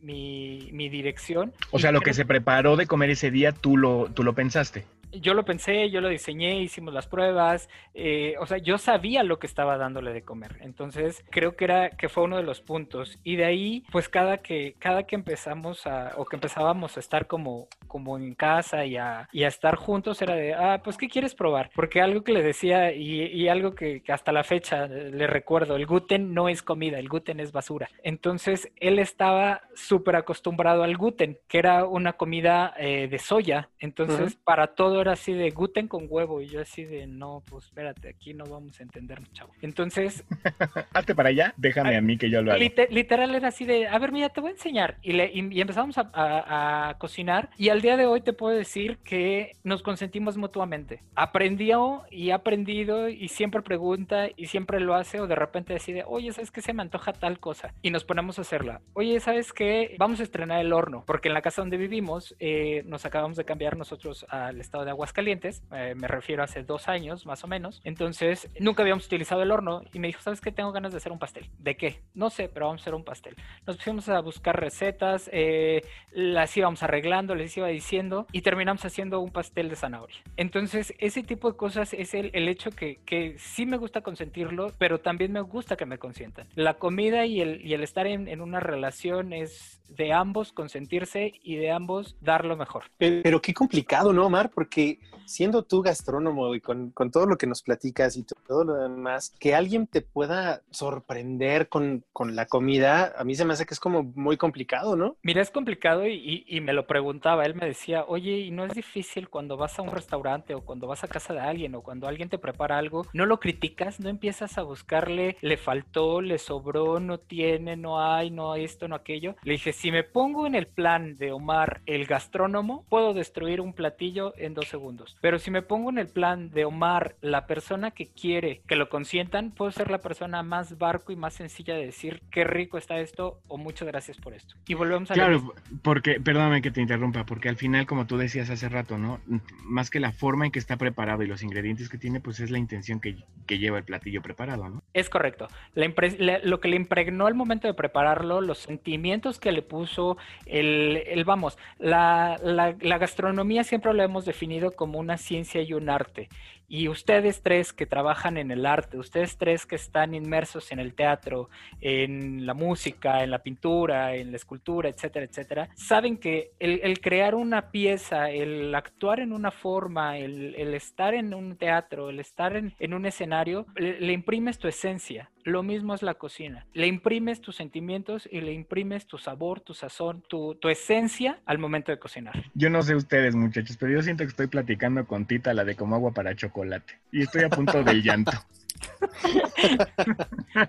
mi, dirección. O sea, lo que se preparó de comer ese día, tú lo, tú lo pensaste yo lo pensé, yo lo diseñé, hicimos las pruebas, eh, o sea, yo sabía lo que estaba dándole de comer. Entonces, creo que era que fue uno de los puntos. Y de ahí, pues cada que cada que empezamos a o que empezábamos a estar como como en casa y a, y a estar juntos era de, ah, pues ¿qué quieres probar? Porque algo que le decía y, y algo que, hasta la fecha le recuerdo, el gluten no es comida, el gluten es basura. Entonces, él estaba súper acostumbrado al gluten, que era una comida eh, de soya. Entonces, para todo era así de gluten con huevo y yo así de no, pues espérate, aquí no vamos a entender, chavo. Entonces, (laughs) hazte para allá, déjame a, mí que yo lo haga. literal era así de, a ver, mira, te voy a enseñar. Y, le, y, empezamos a, a, cocinar y al día de hoy te puedo decir que nos consentimos mutuamente. Aprendió y ha aprendido y siempre pregunta y siempre lo hace o de repente decide, oye, ¿sabes qué se me antoja tal cosa? Y nos ponemos a hacerla. Oye, ¿sabes qué? Vamos a estrenar el horno, porque en la casa donde vivimos eh, nos acabamos de cambiar nosotros al estado de Aguascalientes, eh, me refiero hace dos años más o menos. Entonces, nunca habíamos utilizado el horno y me dijo, ¿sabes qué? Tengo ganas de hacer un pastel. ¿De qué? No sé, pero vamos a hacer un pastel. Nos pusimos a buscar recetas, eh, las íbamos arreglando, les iba diciendo y terminamos haciendo un pastel de zanahoria. Entonces, ese tipo de cosas es el, el hecho que, que, sí me gusta consentirlo, pero también me gusta que me consientan. La comida y el, y el estar en, en una relación es de ambos consentirse y de ambos dar lo mejor. Pero, qué complicado, ¿no, Omar? Porque siendo tú gastrónomo y con, con, todo lo que nos platicas y todo lo demás, que alguien te pueda sorprender con, con, la comida, a mí se me hace que es como muy complicado, ¿no? Mira, es complicado y, y, me lo preguntaba, él me decía, oye, ¿y no es difícil cuando vas a un restaurante o cuando vas a casa de alguien o cuando alguien te prepara algo, no lo criticas, no empiezas a buscarle, le faltó, le sobró, no tiene, no hay, no esto, no aquello? Le dije, si me pongo en el plan de Omar el gastrónomo, puedo destruir un platillo en dos segundos. Pero si me pongo en el plan de Omar la persona que quiere que lo consientan, puedo ser la persona más barco y más sencilla de decir qué rico está esto o muchas gracias por esto. Y volvemos a Claro, porque, perdóname que te interrumpa, porque al final, como tú decías hace rato, ¿no? Más que la forma en que está preparado y los ingredientes que tiene, pues es la intención que, que lleva el platillo preparado, ¿no? Es correcto. lo que le impregnó al momento de prepararlo, los sentimientos que le puso, el, el vamos, la, la, la, gastronomía siempre lo hemos definido como una ciencia y un arte. Y ustedes tres que trabajan en el arte, ustedes tres que están inmersos en el teatro, en la música, en la pintura, en la escultura, etcétera, etcétera, saben que el, crear una pieza, el actuar en una forma, el, estar en un teatro, el estar en, en un escenario, le, le imprimes tu esencia. Lo mismo es la cocina. Le imprimes tus sentimientos y le imprimes tu sabor, tu sazón, tu, tu, esencia al momento de cocinar. Yo no sé ustedes, muchachos, pero yo siento que estoy platicando con Tita, la de como agua para chocolate. Y estoy a punto del (laughs) llanto.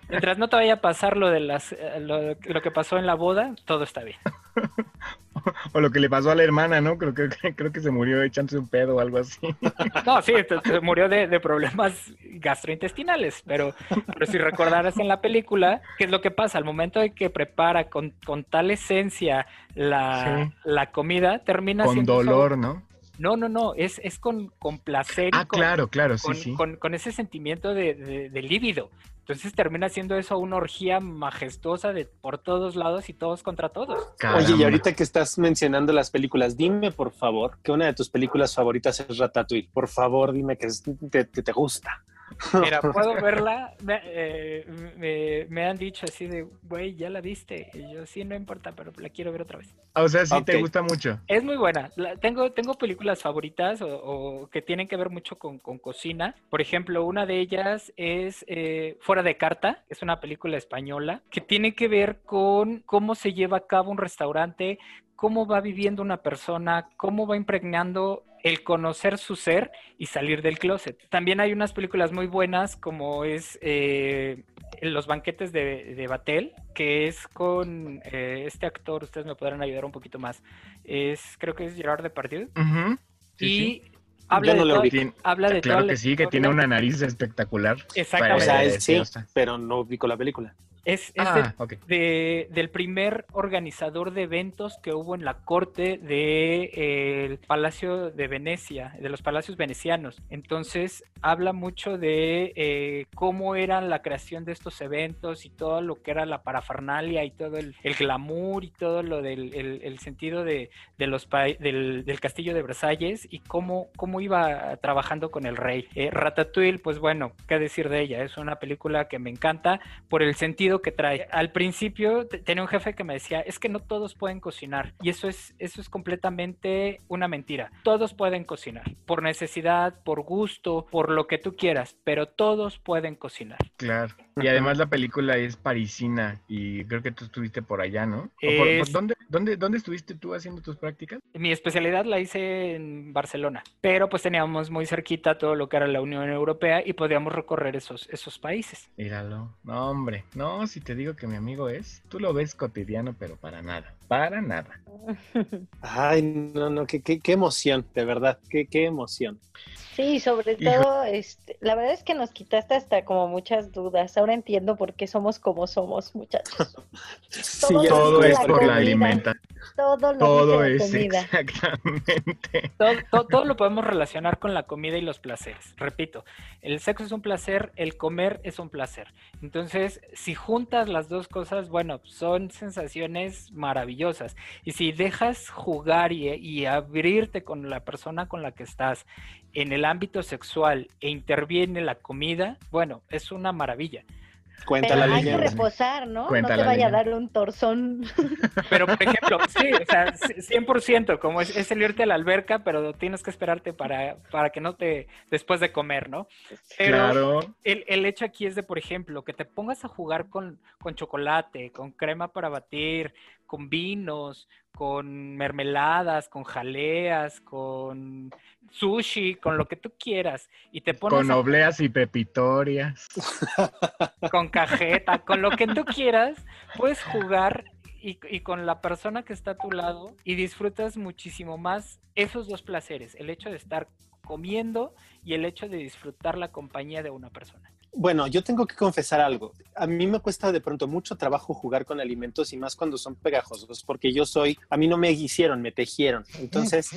Mientras no te vaya a pasar lo de las lo, lo, que pasó en la boda, todo está bien. (laughs) o lo que le pasó a la hermana, ¿no? Creo que, (laughs) creo que se murió echándose un pedo o algo así. (laughs) No, sí, se murió de, problemas gastrointestinales, pero, pero si recordaras en la película, ¿qué es lo que pasa? Al momento de que prepara con, tal esencia la, comida, termina con dolor, ¿no? No, no, no, es, es con, con placer. Ah, claro, claro, sí, con, sí. Con, ese sentimiento de, de, lívido. Entonces termina siendo eso una orgía majestuosa de por todos lados y todos contra todos. Oye, y ahorita que estás mencionando las películas, dime por favor que una de tus películas favoritas es Ratatouille. Por favor, dime que, que te gusta. Mira, (laughs) puedo verla, eh, me, han dicho así de, güey, ya la viste. Y yo, sí, no importa, pero la quiero ver otra vez. O sea, sí te gusta mucho. Es muy buena. tengo, tengo películas favoritas o, que tienen que ver mucho con, cocina. Por ejemplo, una de ellas es eh, Fuera de Carta, es una película española que tiene que ver con cómo se lleva a cabo un restaurante, cómo va viviendo una persona, cómo va impregnando el conocer su ser y salir del closet. También hay unas películas muy buenas como es eh, Los banquetes de, Batel, que es con eh, este actor, ustedes me podrán ayudar un poquito más, es creo que es Gerard Depardieu. y habla de, habla de claro que sí, que tiene una nariz espectacular. Exactamente. sí, pero no vi con la película. Es, ah, del primer organizador de eventos que hubo en la corte del de, Palacio de Venecia, de los palacios venecianos. Entonces, habla mucho de eh, cómo era la creación de estos eventos y todo lo que era la parafernalia y todo el, glamour y todo lo del el, sentido de, los del, del, castillo de Versalles y cómo, cómo iba trabajando con el rey. Eh, Ratatouille, pues bueno, qué decir de ella. Es una película que me encanta por el sentido que trae. Al principio tenía un jefe que me decía, es que no todos pueden cocinar. Y eso es, eso es completamente una mentira. Todos pueden cocinar. Por necesidad, por gusto, por lo que tú quieras, pero todos pueden cocinar. Claro. Y además la película es parisina y creo que tú estuviste por allá, ¿no? ¿dónde, dónde, ¿Dónde estuviste tú haciendo tus prácticas? Mi especialidad la hice en Barcelona, pero pues teníamos muy cerquita todo lo que era la Unión Europea y podíamos recorrer esos, esos países. Míralo. No, hombre. No, si te digo que mi amigo es, tú lo ves cotidiano, pero para nada. Para nada. Ay, no, no, qué, qué, qué emoción, de verdad, qué, qué emoción. Sí, sobre todo, este, la verdad es que nos quitaste hasta como muchas dudas. Ahora entiendo por qué somos como somos, muchachos. (laughs) todo, es por la alimentación. Todo, lo todo es exactamente. (laughs) Todo, todo, lo podemos relacionar con la comida y los placeres. Repito, el sexo es un placer, el comer es un placer. Entonces, si juntas las dos cosas, bueno, son sensaciones maravillosas. Y si dejas jugar y, y abrirte con la persona con la que estás en el ámbito sexual e interviene la comida, bueno, es una maravilla. Cuenta la hay que reposar, ¿no? no te vaya a dar un torzón. (laughs) Pero, por ejemplo, sí, o sea, 100%, como es, es, el irte a la alberca, pero tienes que esperarte para, para que no te, después de comer, ¿no? Pero claro. el, el, hecho aquí es de, por ejemplo, que te pongas a jugar con, con chocolate, con crema para batir, con vinos, con mermeladas, con jaleas, con sushi, con lo que tú quieras. Y te pones. Con obleas y pepitorias. (laughs) Con cajeta, con lo que tú quieras, puedes jugar y, y, con la persona que está a tu lado y disfrutas muchísimo más esos dos placeres, el hecho de estar comiendo y el hecho de disfrutar la compañía de una persona. Bueno, yo tengo que confesar algo. A mí me cuesta de pronto mucho trabajo jugar con alimentos y más cuando son pegajosos, porque yo soy, a mí no me hicieron, me tejieron. Entonces,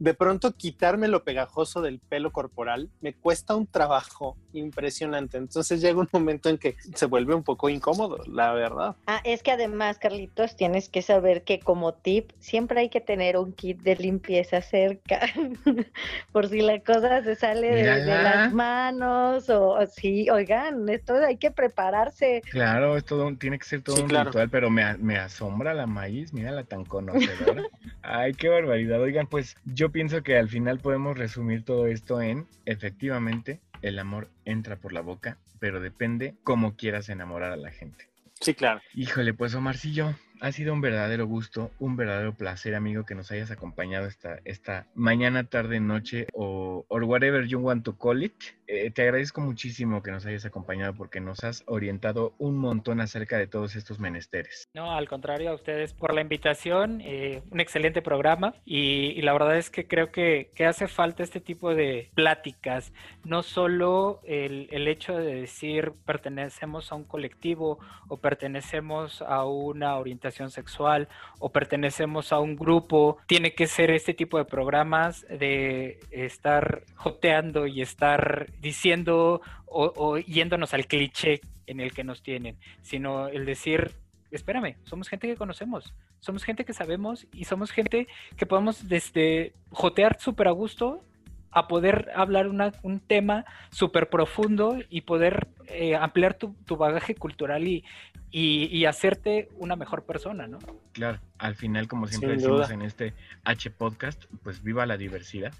de pronto quitarme lo pegajoso del pelo corporal me cuesta un trabajo impresionante. Entonces llega un momento en que se vuelve un poco incómodo, la verdad. Ah, es que además, Carlitos, tienes que saber que como tip siempre hay que tener un kit de limpieza cerca, (laughs) por si la cosa se sale de, las manos o, sí, oigan, esto hay que prepararse. Claro, esto tiene que ser todo un ritual, pero me, me asombra la maíz, mírala tan conocedora. (laughs) Ay, qué barbaridad. Oigan, pues yo pienso que al final podemos resumir todo esto en, efectivamente, el amor entra por la boca, pero depende cómo quieras enamorar a la gente. Sí, claro. Híjole, pues Omarcillo, ha sido un verdadero gusto, un verdadero placer, amigo, que nos hayas acompañado esta, esta mañana, tarde, noche o or whatever you want to call it. Eh, te agradezco muchísimo que nos hayas acompañado porque nos has orientado un montón acerca de todos estos menesteres. No, al contrario, a ustedes por la invitación, eh, un excelente programa y, la verdad es que creo que, que, hace falta este tipo de pláticas, no solo el, el hecho de decir pertenecemos a un colectivo o pertenecemos a una orientación sexual o pertenecemos a un grupo, tiene que ser este tipo de programas de estar joteando y estar diciendo o, yéndonos al cliché en el que nos tienen, sino el decir, espérame, somos gente que conocemos, somos gente que sabemos y somos gente que podemos desde jotear súper a gusto a poder hablar un tema súper profundo y poder eh, ampliar tu, bagaje cultural y, y, hacerte una mejor persona, ¿no? Claro, al final, como siempre decimos en este H podcast, pues viva la diversidad.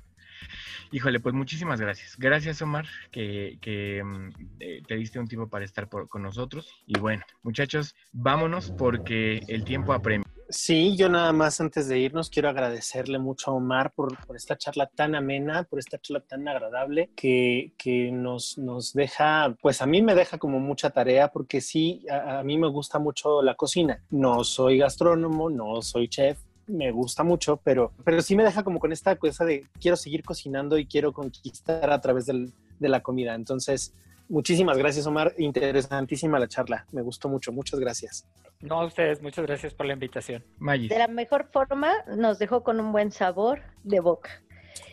Híjole, pues muchísimas gracias. Gracias, Omar, que, mm, eh, te diste un tiempo para estar con nosotros. Y bueno, muchachos, vámonos porque el tiempo apremia. Sí, yo nada más antes de irnos quiero agradecerle mucho a Omar por, esta charla tan amena, por esta charla tan agradable que, nos, nos, deja, pues a mí me deja como mucha tarea porque sí, a mí me gusta mucho la cocina. No soy gastrónomo, no soy chef, me gusta mucho, pero, pero sí me deja como con esta cosa de quiero seguir cocinando y quiero conquistar a través del, de la comida. Entonces, muchísimas gracias, Omar. Interesantísima la charla. Me gustó mucho. Muchas gracias. No, a ustedes, muchas gracias por la invitación. De la mejor forma, nos dejó con un buen sabor de boca.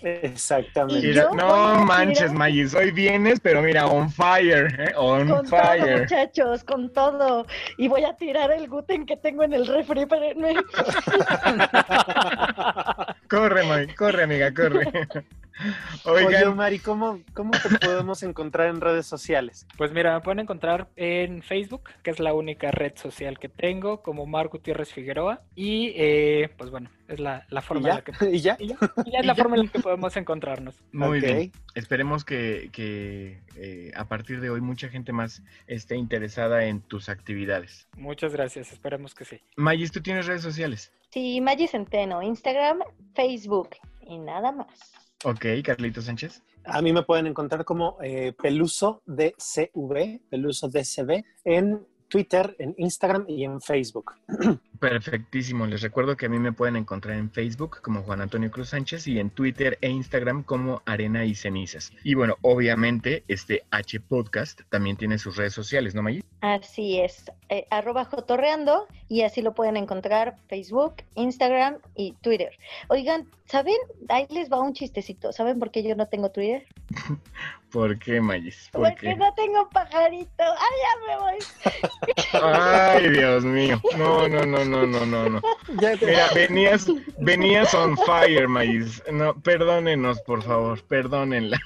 Exactamente. no manches, Magis, hoy vienes, pero mira, on fire, ¿eh? on con fire. Todo, muchachos, con todo. Y voy a tirar el gluten que tengo en el refri. (laughs) corre, Maggie, corre, amiga, corre. (laughs) Oye, Mari, ¿cómo, ¿cómo te (laughs) podemos encontrar en redes sociales? Pues mira, me pueden encontrar en Facebook, que es la única red social que tengo, como Marco Gutiérrez Figueroa. Y eh, pues bueno, es la, forma en la que... (laughs) ¿Y ya? ¿Y ya? es la (laughs) forma en la que podemos encontrarnos. Muy bien. Esperemos que, eh, a partir de hoy mucha gente más esté interesada en tus actividades. Muchas gracias, esperemos que sí. Magis, ¿tú tienes redes sociales? Sí, Magis Centeno, Instagram, Facebook y nada más. Ok, Carlito Sánchez. A mí me pueden encontrar como eh, Peluso DCV, Peluso DCV, en Twitter, en Instagram y en Facebook. (clears throat) Perfectísimo. Les recuerdo que a mí me pueden encontrar en Facebook como Juan Antonio Cruz Sánchez y en Twitter e Instagram como Arena y Cenizas. Y bueno, obviamente este H Podcast también tiene sus redes sociales, ¿no, Mayi? Así es, eh, arroba jotorreando y así lo pueden encontrar Facebook, Instagram y Twitter. Oigan, ¿saben? Ahí les va un chistecito. ¿Saben por qué yo no tengo Twitter? (laughs) ¿Por qué, Mayis? Porque no tengo pajarito. ¡Ay, ya me voy! (laughs) Ay, Dios mío. No, no, no, no, no, no, no. Mira, venías, venías on fire, Mayis. No, perdónenos, por favor, perdónenla.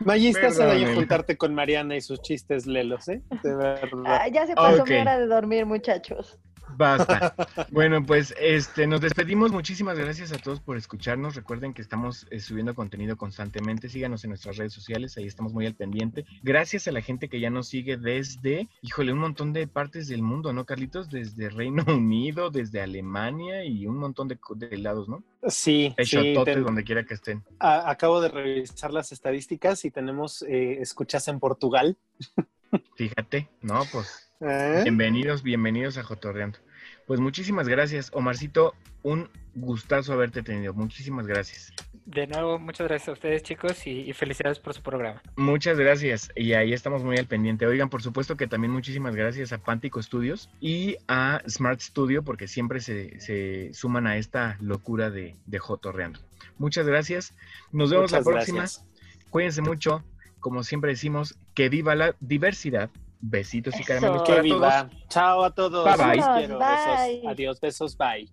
Mayis, te de juntarte con Mariana y sus chistes lelos, ¿eh? De verdad. Ah, ya se pasó mi hora de dormir, muchachos. Basta. Bueno, pues este, nos despedimos. Muchísimas gracias a todos por escucharnos. Recuerden que estamos eh, subiendo contenido constantemente. Síganos en nuestras redes sociales, ahí estamos muy al pendiente. Gracias a la gente que ya nos sigue desde, híjole, un montón de partes del mundo, ¿no, Carlitos? Desde Reino (laughs) Unido, desde Alemania y un montón de, lados, ¿no? Sí, sí donde quiera que estén. acabo de revisar las estadísticas y tenemos eh, escuchas en Portugal. (laughs) Fíjate, no, pues ¿Eh? Bienvenidos, bienvenidos a Jotorreando. Pues muchísimas gracias, Omarcito. Un gustazo haberte tenido. Muchísimas gracias. De nuevo, muchas gracias a ustedes, chicos, y, felicidades por su programa. Muchas gracias. Y ahí estamos muy al pendiente. Oigan, por supuesto que también muchísimas gracias a Pántico Studios y a Smart Studio, porque siempre se, suman a esta locura de, de Jotorreando. Muchas gracias. Nos vemos la próxima. Cuídense mucho. Como siempre decimos, que viva la diversidad Besitos y caramelos para todos. Chao a todos. Bye bye. Adiós, besos, bye.